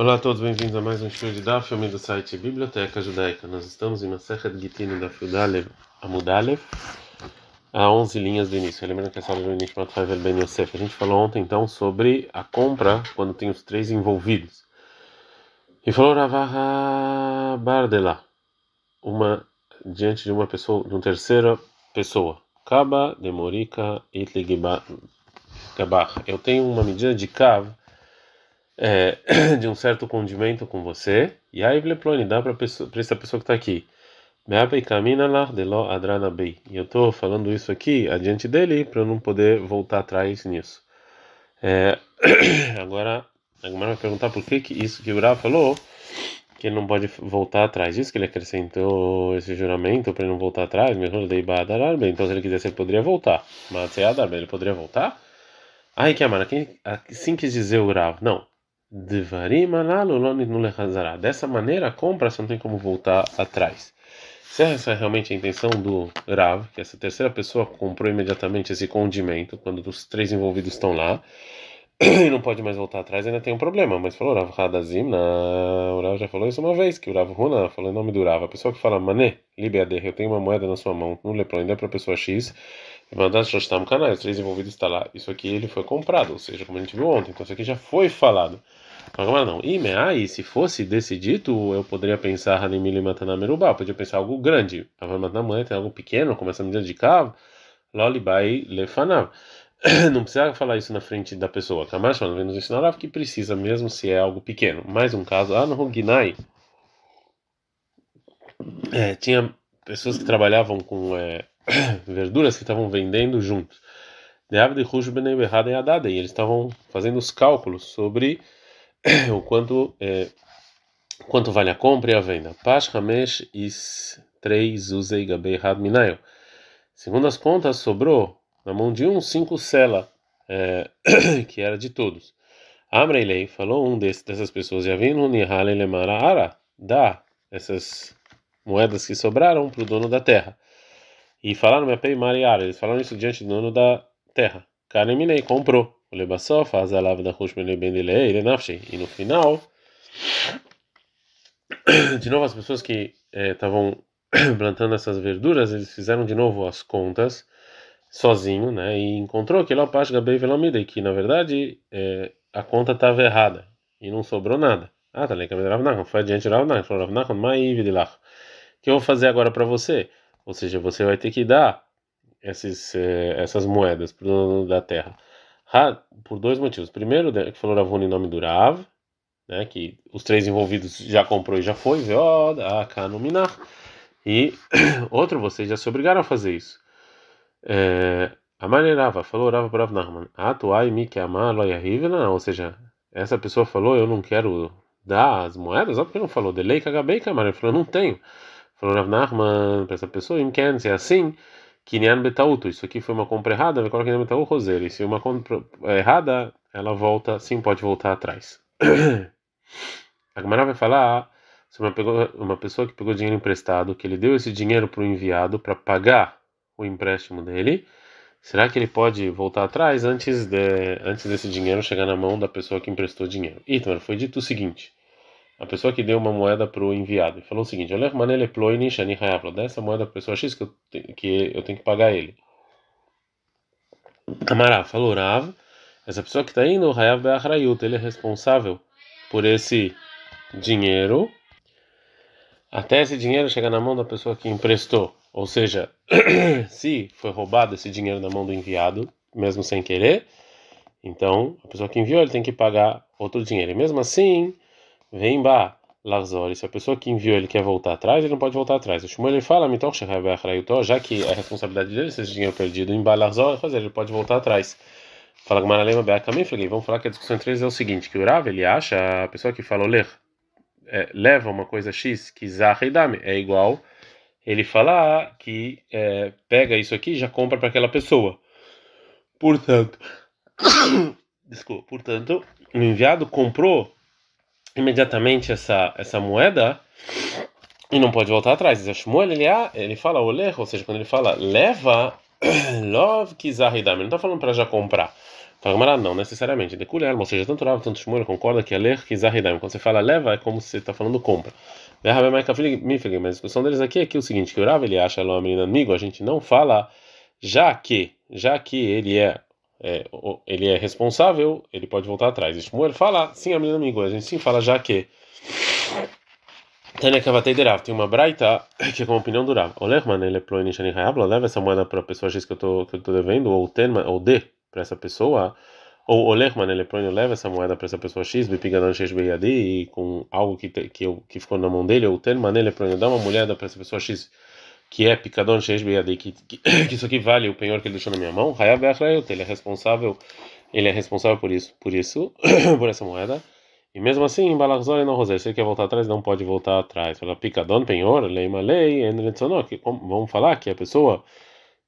Olá a todos, bem-vindos a mais um show de Daf, filme do site Biblioteca Judaica. Nós estamos em Masechet Gittin da Fiudalev Amudalev, a 11 linhas do início. Lembrando que essa aula é do Nishmat Havel Ben Yosef. A gente falou ontem então sobre a compra quando tem os três envolvidos. E falou Ravaha Bardela, uma diante de uma pessoa, de uma terceira pessoa. Kaba Demorika Itligabach. Eu tenho uma medida de Kav é, de um certo condimento com você, e aí Vleplone dá para essa pessoa que está aqui. E eu estou falando isso aqui adiante dele para não poder voltar atrás nisso. É, agora, agora vai perguntar por que, que isso que o Ura falou que ele não pode voltar atrás. Isso que ele acrescentou esse juramento para ele não voltar atrás. Então, se ele quisesse, ele poderia voltar. Mas ele poderia voltar? Ai, que amara, assim quis dizer o Rav. Não. Dessa maneira, a compra você não tem como voltar atrás. Se essa é realmente a intenção do Rav, que essa terceira pessoa comprou imediatamente esse condimento, quando os três envolvidos estão lá, e não pode mais voltar atrás, ainda tem um problema. Mas falou Rav Hadazim, o Rav já falou isso uma vez, que o Rav Runa falou em nome do Rav. A pessoa que fala, Mané, Libeader, eu tenho uma moeda na sua mão, não lepro, ainda é para a pessoa X, canais, três envolvidos estão lá. Isso aqui ele foi comprado, ou seja, como a gente viu ontem, então isso aqui já foi falado. Agora não. E aí, se fosse desse dito, eu poderia pensar Hanimili Matanamerubá, podia pensar algo grande. Avamatanamué tem algo pequeno, como essa medida de cavo, Lolibai Lefanav. Não precisa falar isso na frente da pessoa. Kamash, mas nos ensinar que precisa, mesmo se é algo pequeno. Mais um caso, ah, no Ginai. É, tinha pessoas que trabalhavam com é, verduras que estavam vendendo juntos. E eles estavam fazendo os cálculos sobre o quanto é, quanto vale a compra e a venda. Pash Hamesh is 3 Uzei Gabei Had Minayo. Segundo as contas, sobrou na mão de um cinco sela, é, que era de todos. Amreilei falou um desses, dessas pessoas, Yavinu Nihale Lemara Ara, dá essas moedas que sobraram para o dono da terra. E falaram, Mepei Mariara, eles falaram isso diante do dono da terra. Kaneminei comprou. O Lebassof, faz a lava da Roshmele Bendelei, ele nafshei. E no final, de novo, as pessoas que estavam eh, plantando essas verduras, eles fizeram de novo as contas sozinho, né? E encontrou que lá o Pash Gabei Velamidei, que na verdade eh, a conta estava errada e não sobrou nada. Ah, tá legal, Rav foi adiante Rav Nachman, falou Rav Nachman, o que eu vou fazer agora para você? Ou seja, você vai ter que dar esses, eh, essas moedas para o dono da terra por dois motivos. Primeiro, que falou Ravuna em nome do Rav, né, que os três envolvidos já comprou e já foi, e outro, vocês já se obrigaram a fazer isso. É, maneirava, falou Rav Brav Nahman, atuai mi que ou seja, essa pessoa falou, eu não quero dar as moedas, óbvio que não falou, delei cagabei camar, ele falou, não tenho. Falou Rav Nahman para essa pessoa, em quer se é assim, Kinyan Betauto, isso aqui foi uma compra errada, vai colocar Kinyan Betauto Roseiro. E se uma compra errada, ela volta, sim, pode voltar atrás. A Gamara vai falar sobre uma pessoa que pegou dinheiro emprestado, que ele deu esse dinheiro para o enviado para pagar o empréstimo dele. Será que ele pode voltar atrás antes, de, antes desse dinheiro chegar na mão da pessoa que emprestou dinheiro? Então, foi dito o seguinte a pessoa que deu uma moeda para o enviado e falou o seguinte: Olha, manele ploini shani hayavlo, dá essa moeda para a pessoa X que eu, que eu tenho que pagar ele. Amará falou Rav, essa pessoa que está indo, Hayav Be'achrayut, ele é responsável por esse dinheiro até esse dinheiro chegar na mão da pessoa que emprestou. Ou seja, se foi roubado esse dinheiro na mão do enviado, mesmo sem querer, então a pessoa que enviou ele tem que pagar outro dinheiro. E mesmo assim Vem ba Larzor, se a pessoa que enviou ele quer voltar atrás, ele não pode voltar atrás. O Shmuel ele fala, já que é responsabilidade dele se esse dinheiro perdido em Balarzor, fazer, ele pode voltar atrás. Fala Gmaralema Beakamim, falei, vamos falar que a discussão entre eles é o seguinte: que o Rav ele acha, a pessoa que falou ler, é, leva uma coisa X, que Zahidame é igual, ele falar que é, pega isso aqui e já compra para aquela pessoa. Portanto, desculpa, portanto, o enviado comprou imediatamente essa, essa moeda e não pode voltar atrás. Shmuel, ele, ele fala oleh, ou seja, quando ele fala leva, love kizahidam, não está falando para já comprar. Fala, não necessariamente. De ou seja, tanto Rav, tanto Shmuel concorda que a ler que Zahidaim, quando você fala leva, é como se você está falando compra. Mas a discussão deles aqui é que é o seguinte, que o Rav ele acha a menina amigo, a gente não fala já que, já que ele é, é, ele é responsável, ele pode voltar atrás. Shmuel fala, sim, a menina amigo, a gente sim fala já que. Tânia tem uma braita que é com a opinião do Rav. Olerman, ele é Inishani Hayabla, leva essa moeda para a pessoa X que eu tô, que eu tô devendo, ou terma, ou D para essa pessoa, ou Olerman, ele é leva essa moeda para essa pessoa X, Bipigadan X Beyadi, e com algo que, que, que ficou na mão dele, ou Terman, ele é dá uma moeda para essa pessoa X, que é Picadon X Beyadi, que, que, que isso aqui vale o penhor que ele deixou na minha mão, Hayab ele é responsável, ele é responsável por isso, por isso, por essa moeda. E mesmo assim, Balazar não Rosé, se ele quer voltar atrás, não pode voltar atrás. Fala, picadão, penhor, lei uma lei, vamos falar que a pessoa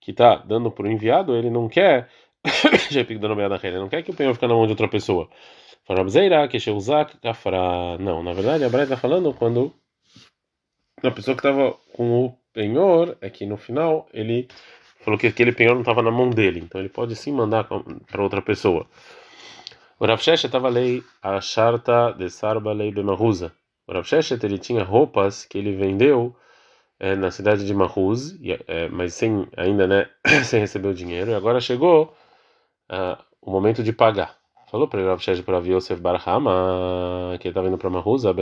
que está dando para o enviado, ele não quer, já picadão ele não quer que o penhor fique na mão de outra pessoa. Fala, que usar kafra. Não, na verdade, a Braia está falando quando a pessoa que estava com o penhor, é que no final ele falou que aquele penhor não estava na mão dele, então ele pode sim mandar para outra pessoa. O Rav estava lei a charta de Sarba lei Bemahuza. O Rav Sheshet ele tinha roupas que ele vendeu é, na cidade de Mahuz, é, mas sem ainda né, sem receber o dinheiro. E agora chegou uh, o momento de pagar. Falou para o Rav Sheshet para Yosef Barhama que ele estava indo para Mahuza,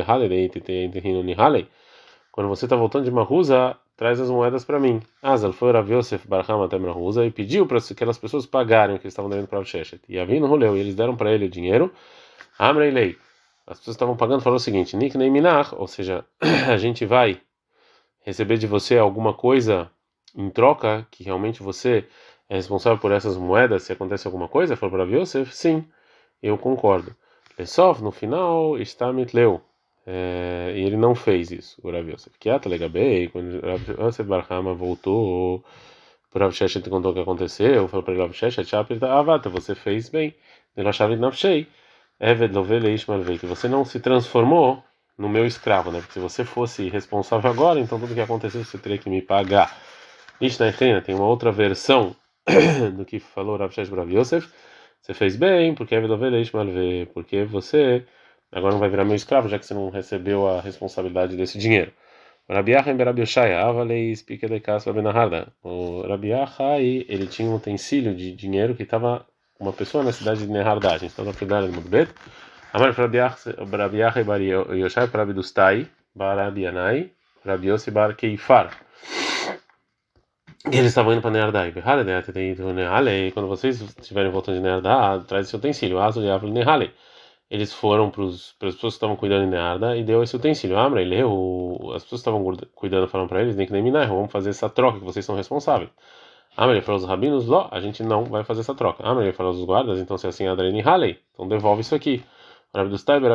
quando você está voltando de Mahuza, traz as moedas para mim. Azal foi Rav Yosef Barham até Mahuza e pediu para aquelas pessoas pagarem o que eles estavam devendo para o Sheshet. E Avin roleu, e eles deram para ele o dinheiro. Amrei. As pessoas estavam pagando, falou o seguinte: Nik Minach, ou seja, a gente vai receber de você alguma coisa em troca, que realmente você é responsável por essas moedas, se acontece alguma coisa? Falou para Yosef: sim, eu concordo. Lesov, no final, está mitleu. É, e ele não fez isso, o Rav Yosef. Que até bem, quando Rav Yosef Barhama voltou, o Rav Sheshet contou o que aconteceu, falou para ele, Rav Sheshet, Avata, você fez bem. Ele achava que Lovele Ishmalvei, que você não se transformou no meu escravo, né? Porque se você fosse responsável agora, então tudo que aconteceu você teria que me pagar. Ishnaechena tem uma outra versão do que falou Rav Sheshet Rav Yosef. Você fez bem, porque porque você agora não vai virar meu escravo, já que você não recebeu a responsabilidade desse dinheiro. Rabiaha em Berabiashaya, Avalei Spica de Casa Benahada. O Rabiaha, ele tinha um utensílio de dinheiro que estava uma pessoa na cidade de Nehardá. A gente está na cidade de Mudbet. Amar Rabiaha e Bar Yoshai para Abidustai, Barabianai, Rabiosi Bar Keifar. Eles estavam indo para Nehardá. E quando vocês estiverem voltando de Nehardá, traz esse utensílio. Azo de Avli Nehalei eles foram para as pessoas que estavam cuidando de nada e deu esse utensílio. Amra, ele leu, as pessoas que estavam cuidando falaram para eles, nem que nem minar, vamos fazer essa troca que vocês são responsáveis. Amra, ele falou aos rabinos, Ló, a gente não vai fazer essa troca. Amra, ele falou aos guardas, então se é assim, Adreni Halei, então devolve isso aqui. O Rabi dos Taiber,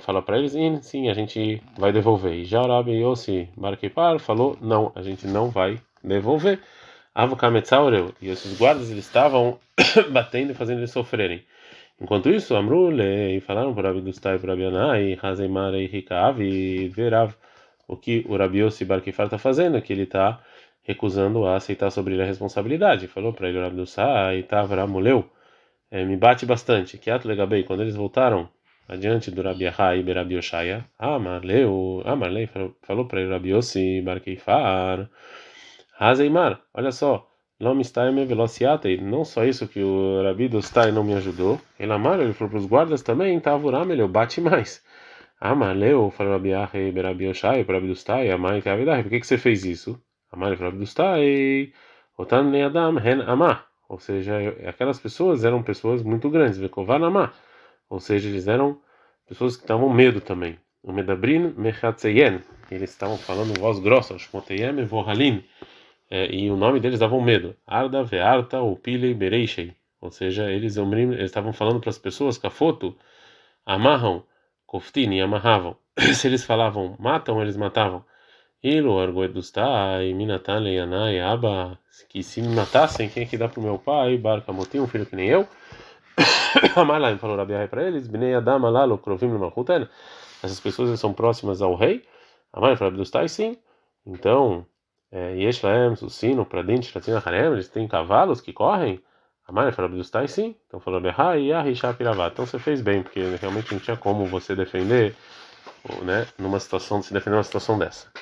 fala para eles, sim, a gente vai devolver. E já o Rabi Yossi Barkepar falou, não, a gente não vai devolver. Avokametzaureu, e esses guardas eles estavam batendo e fazendo eles sofrerem. Enquanto isso, Amrule e falaram para Rabi Dustai e para Rabi Anai, Hazemar e Rikav e Verav, o que o Rabi Yossi Barkifar está fazendo, que ele está recusando a aceitar sobre ele a responsabilidade. Falou para ele, Rabi Dustai, Tavra Muleu, é, me bate bastante. Que ato legabei, quando eles voltaram adiante do Rabi Ahai e Rabi Oshaya, Amarleu, Amarlei falou para ele, Rabi Yossi Barkifar, Hazemar, olha só, Lomistaime velociate, não só isso que o Rabi Dostai não me ajudou, ele amar, ele falou para os guardas também, Tavuram, ele bate mais. Amar, leu, falou Rabi Ahe, Berabi Oshai, Rabi Dostai, Amar, que por que que você fez isso? Amar, falou Rabi Dostai, Otan Leadam, Hen Amar, ou seja, aquelas pessoas eram pessoas muito grandes, Vekovan Amar, ou seja, eles eram pessoas que estavam medo também. O Medabrin Mechatzeyen, eles estavam falando voz grossa, Shmoteyem e Vohalin, é, e o nome deles davam medo. Arda, Vearta, Upile, Bereishei. Ou seja, eles estavam falando para as pessoas, Kafoto, amarram, Koftini, amarravam. Se eles falavam matam, eles matavam. Ilo, Arguedustai, Minatan, Leianai, Aba, que se me matassem, quem é que dá para o meu pai? Barca Motim, um filho que nem eu. Amalaim falou Rabiai para eles, Bnei Adam, Alalo, Krovim, Malchuten. Essas pessoas são próximas ao rei. Amalaim falou Abdustai, sim. Então, Yesh Laem, o sino, para dentro, Latina Harem, eles têm cavalos que correm? A Maria falou Abdustai sim. Então falou Behai e Piravá. Então você fez bem, porque realmente não tinha como você defender, né? Numa situação, se defender uma situação dessa.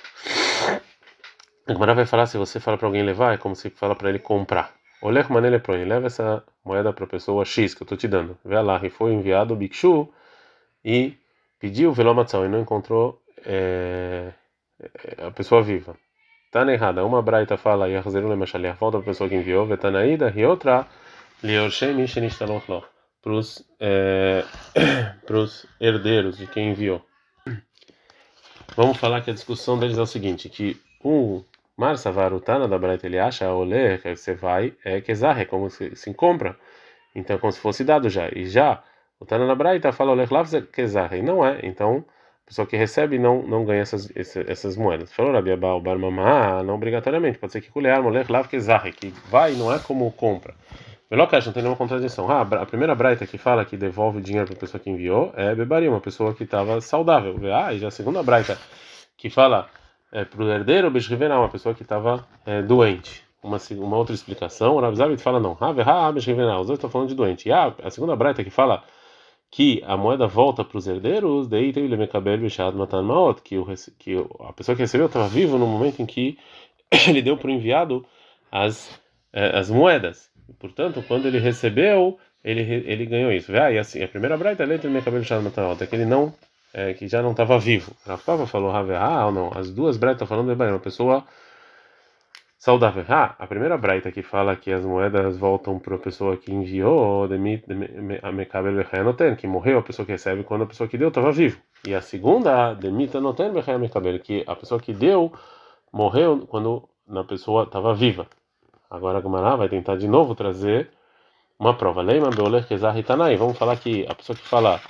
A Gemara vai falar, se você fala para alguém levar, é como se fala para ele comprar. Olher manele ele leva essa moeda para a pessoa X que eu estou te dando. Vê lá, e foi enviado o Bikshu e pediu velomatzão e não encontrou é, a pessoa viva. Tá errada. Uma braita fala, Yahzeru lemachaliah, volta para a pessoa que enviou, Vetanaída, e outra, Liorshei Mishenishtaloklo, para os é, herdeiros de quem enviou. Vamos falar que a discussão deles é o seguinte, que um Mar Savarutana da Braita ele acha olé que você vai é kezar, é como se, se compra. Então como se fosse dado já. E já o Tana da Braita fala lav kezar, e não é. Então pessoa que recebe não não ganha essas essas moedas. Falou Rabi Abau Bar Mamá, não obrigatoriamente. Pode ser que colher olé lav kezar, que vai não é como compra. Velocash, não tem nenhuma contradição. Ah, a primeira braita que fala que devolve o dinheiro para a pessoa que enviou é bebaria, uma pessoa que estava saudável. Ah, e já a segunda braita que fala é, para o herdeiro, Beshrivená, uma pessoa que estava é, doente. Uma, uma outra explicação, o Rabzabit fala não, Haverá, Beshrivená, os dois estão falando de doente. E a, a segunda braita que fala que a moeda volta para os herdeiros, daí tem o Mekabel Bishad Matan Maot, que, o, que a pessoa que recebeu estava vivo no momento em que ele deu para o enviado as, é, as moedas. Portanto, quando ele recebeu, ele, ele ganhou isso. Ah, e assim, a primeira braita é letra Mekabel Bishad Matan Maot, é que ele não é, que já não estava vivo. Rafa falou ah ou não. As duas braitas estão falando de uma pessoa saudável. Ah, a primeira braita que fala que as moedas voltam para a pessoa que enviou, que morreu a pessoa que recebe quando a pessoa que deu estava vivo. E a segunda, Demita que a pessoa que deu morreu quando a pessoa estava viva. Agora a Gamara vai tentar de novo trazer uma prova. Vamos falar que a pessoa que fala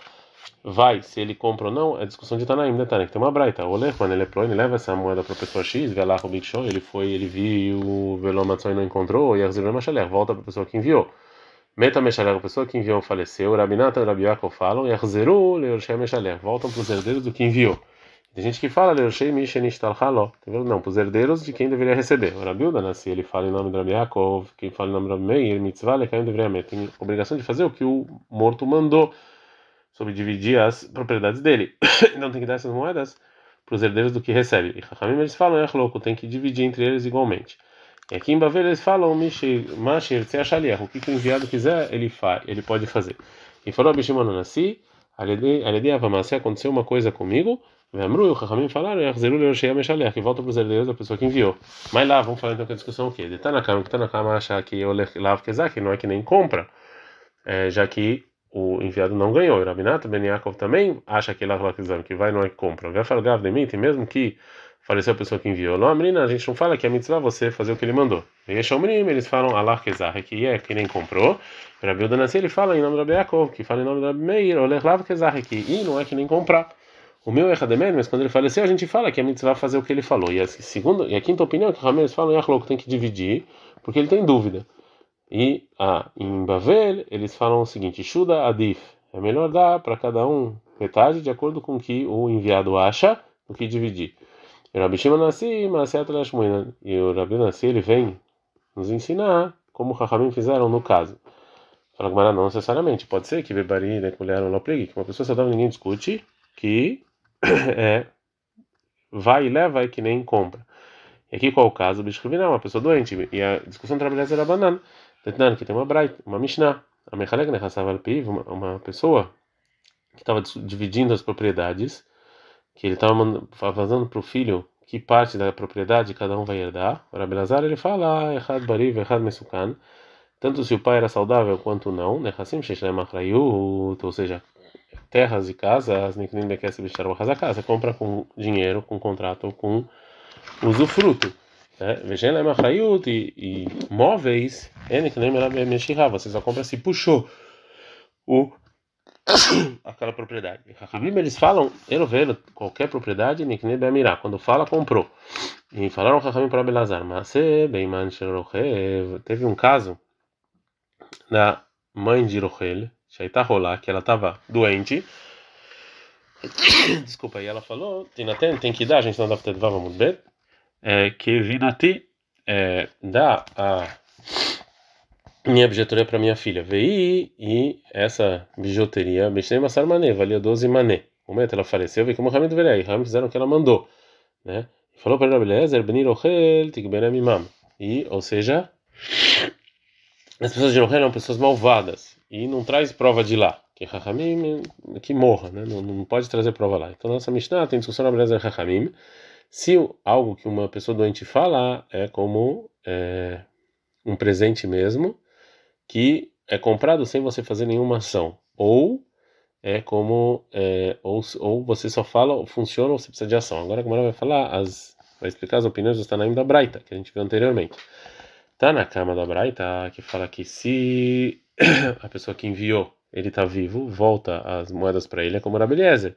vai, se ele compra ou não, é discussão de Tanaim, detalhe, que tem uma braita. O quando ele é pro, ele leva essa moeda para a pessoa X, vê lá o Big Show, ele foi, ele viu o e não encontrou, e a Machalé, volta para a pessoa que enviou. Meta Mechalé, a pessoa que enviou faleceu, Rabinata e Rabiakov falam, e a Zeru, Leorshei Mechalé, voltam para os herdeiros do que enviou. Tem gente que fala, Leorshei Mishenishtal Halo, não, para os herdeiros de quem deveria receber. O Rabilda, né, se ele fala em nome de Rabiakov, quem fala em nome de Rabi Meir, Mitzvah, quem deveria meter. Tem obrigação de fazer o que o morto mandou sobre dividir as propriedades dele. então tem que dar essas moedas para os herdeiros do que recebe. E Rahamim eles falam, é louco, tem que dividir entre eles igualmente. E aqui em Bavel eles falam, Mashir, se achaliah, o que o enviado quiser, ele faz, ele pode fazer. E falou Bishimon Nassi, Aledi Avamasi, aconteceu uma coisa comigo, Vemru e o Rahamim falaram, Yachzeru Leoshei Ameshaliah, que volta para os herdeiros da pessoa que enviou. Mas lá, vamos falar então que a discussão é o quê? De Tanakama, que Tanakama acha que o Lav Kezak não é que nem compra, é, já que o enviado não ganhou. Rabinato Ben Yaakov também acha que lá que vai não é que compra. Vai falar de mim, mesmo que faleceu a pessoa que enviou. Não, menina, a gente não fala que é mitzvah você fazer o que ele mandou. E eles falam Allah que é que nem comprou. Rabi Udanassi ele fala em nome do Rabi Yaakov, que fala em nome do Rabi Meir, Oleh Lav Kezah, que e não é que nem comprar. O meu é Hademer, mas quando ele faleceu, a gente fala que a mitzvah fazer o que ele falou. E a, segunda, e a quinta opinião é que os falam, Yachlok tem que dividir, porque ele tem dúvida. E ah, em Bavel, eles falam o seguinte: Shuda Adif. É melhor dar para cada um metade de acordo com o que o enviado acha do que dividir. E E o Rabi Nassi, ele vem nos ensinar como o Rahamim fizeram no caso. Fala que não necessariamente. Pode ser que Bebari, né, colher ou que uma pessoa saudável ninguém discute, que é, vai e leva e que nem compra. E aqui qual o caso? Bicho uma pessoa doente. E a discussão trabalhada era banana. Tetnan, que tem uma Braita, uma Mishnah. A Mechalek Nechassav al Piv, uma pessoa que estava dividindo as propriedades, que ele estava fazendo para o filho que parte da propriedade cada um vai herdar. O Rabelazar ele fala, Echad Bariv, Echad Mesukan, tanto se o pai era saudável quanto não, Nechassim Sheshlem Achrayut, ou seja, terras e casas, Niknim Bekesse Bishar você compra com dinheiro, com contrato, com usufruto. Vejela é e, e móveis, você só compra se puxou o aquela propriedade. Hakabim eles falam, Erovelo, qualquer propriedade, Nikne Bemirá, quando fala, comprou. E falaram Hakabim para Belazar, mas teve um caso da mãe de Rochel, Shaita que ela estava doente. Desculpa, e ela falou, tem, tem que dar, a gente não dá para ter, vamos ver é, que vinati é, dá a minha bijuteria para minha filha. Veio e essa bijuteria, Mishnei Massar Mané, valia 12 mané. O momento ela faleceu, veio como Hamid Verei. Hamid fizeram o que ela mandou. Né? Falou para Rabi Lezer, Benir Ochel, Tigbenem Imam. E, ou seja, as pessoas de Nohel são pessoas malvadas. E não traz prova de lá. Que Rahamim, que morra, né? Não, não pode trazer prova lá. Então, nossa Mishnah tem discussão na beleza Rahamim. Se algo que uma pessoa doente fala é como é, um presente mesmo, que é comprado sem você fazer nenhuma ação. Ou é como é, ou, ou você só fala, funciona ou você precisa de ação. Agora como ela vai falar, as, vai explicar as opiniões do Tanaim da Braita, que a gente viu anteriormente. Tá na cama da Braita que fala que se a pessoa que enviou ele está vivo, volta as moedas para ele, é como Rabeliezer,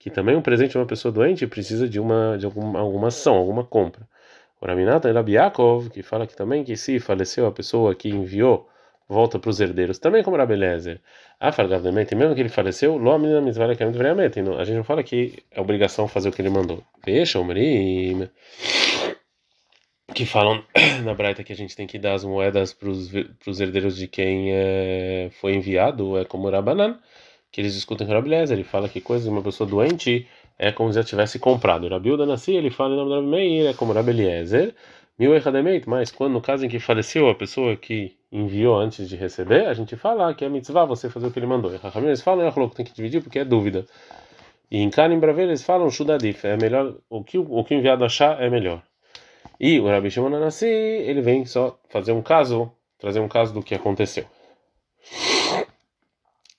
que também um presente de uma pessoa doente precisa de uma de alguma, alguma ação, alguma compra. O Raminata Rabiakov, que fala que também que se faleceu a pessoa que enviou volta para os herdeiros, também como Rabelezer. A Fargavdamente, mesmo que ele faleceu, Lomina Mitzvah que A gente não fala que é obrigação fazer o que ele mandou. Veja, Omrim, que falam na Braita que a gente tem que dar as moedas para os herdeiros de quem é, foi enviado, é como Rabanan, que eles discutem com Rabelezer. Ele fala que coisa de uma pessoa doente é como se já tivesse comprado. Rabiuda Nassi, ele fala em nome do Rabi Meir, é como Rabeliezer. Mil Echademeit, mas quando no caso em que faleceu a pessoa que enviou antes de receber, a gente fala que é mitzvah você fazer o que ele mandou. Eles falam, é tem que dividir porque é dúvida. E em Kanim Bravel eles falam Shudadif, é melhor, o que o que o enviado achar é melhor. E o Rabi Shimon ele vem só fazer um caso, trazer um caso do que aconteceu.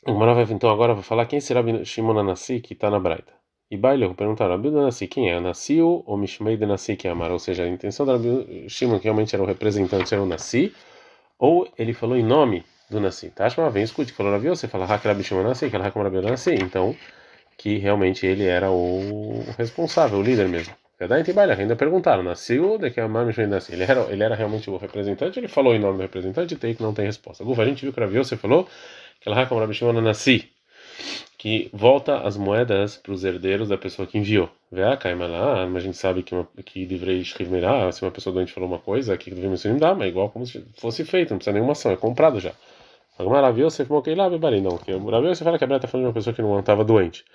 O Marav então agora vai falar quem será Shimon Anassi que está na Braita. E Baile perguntar, Rabi Nassi, quem é? Nasciu ou Mishmei de Nassi que é Amar? Ou seja, a intenção da Rabi Shimon, que realmente era o representante, era o Nassi, ou ele falou em nome do Nassi. Tashma, vem, escute, falou Rabi, você fala Hak Rabi Shimon Nassi, que era Hak Rabi Nassi. Então, que realmente ele era o responsável, o líder mesmo. Verdade? Tem baile, ainda perguntaram, nasceu de que Amar Mishmei de Nassi. Ele era, ele era realmente o representante, ele falou em nome do representante, tem que não tem resposta. Gufa, a gente viu que Rabi, você falou que volta as moedas para os herdeiros da pessoa que enviou. A lá, mas a gente sabe que, uma, que deveria escrever, se uma pessoa doente falou uma coisa, que deveria mencionar, dá, mas é igual como se fosse feito, não precisa nenhuma ação, é comprado já. Agora, você falou que lá, bebarei, não, que você fala que a Bíblia está falando de uma pessoa que não estava doente.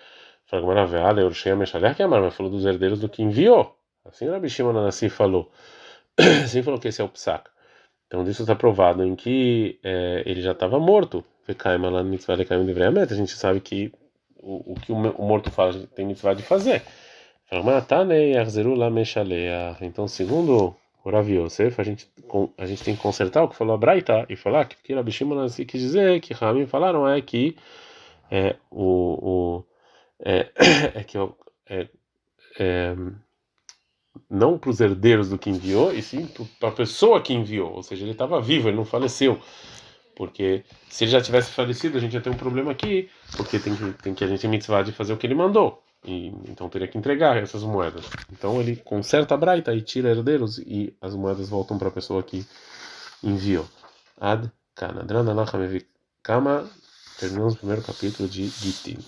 Fala, Maravilha, eu cheguei a mexer que a falou dos herdeiros do que enviou. Assim Rabi Shimon assim falou. assim falou que esse é o psaca. Então, disso está provado em que é, ele já estava morto. A gente sabe que o, o que o, morto faz tem mitzvah de fazer. Então, segundo o Rav Yosef, a gente, a gente tem que consertar o que falou a Braita e falar que Rabi Shimon quis dizer que Ramim falaram é que é, o, o, é, é que é, é, não para os herdeiros do que enviou, e sim para a pessoa que enviou, ou seja, ele estava vivo, ele não faleceu. Porque se ele já tivesse falecido, a gente ia ter um problema aqui, porque tem que, tem que a gente tem mitzvah de fazer o que ele mandou. E, então teria que entregar essas moedas. Então ele conserta a braita e tira herdeiros e as moedas voltam para a pessoa que enviou. Ad Kanadrana Kama. Terminamos o primeiro capítulo de Gitin.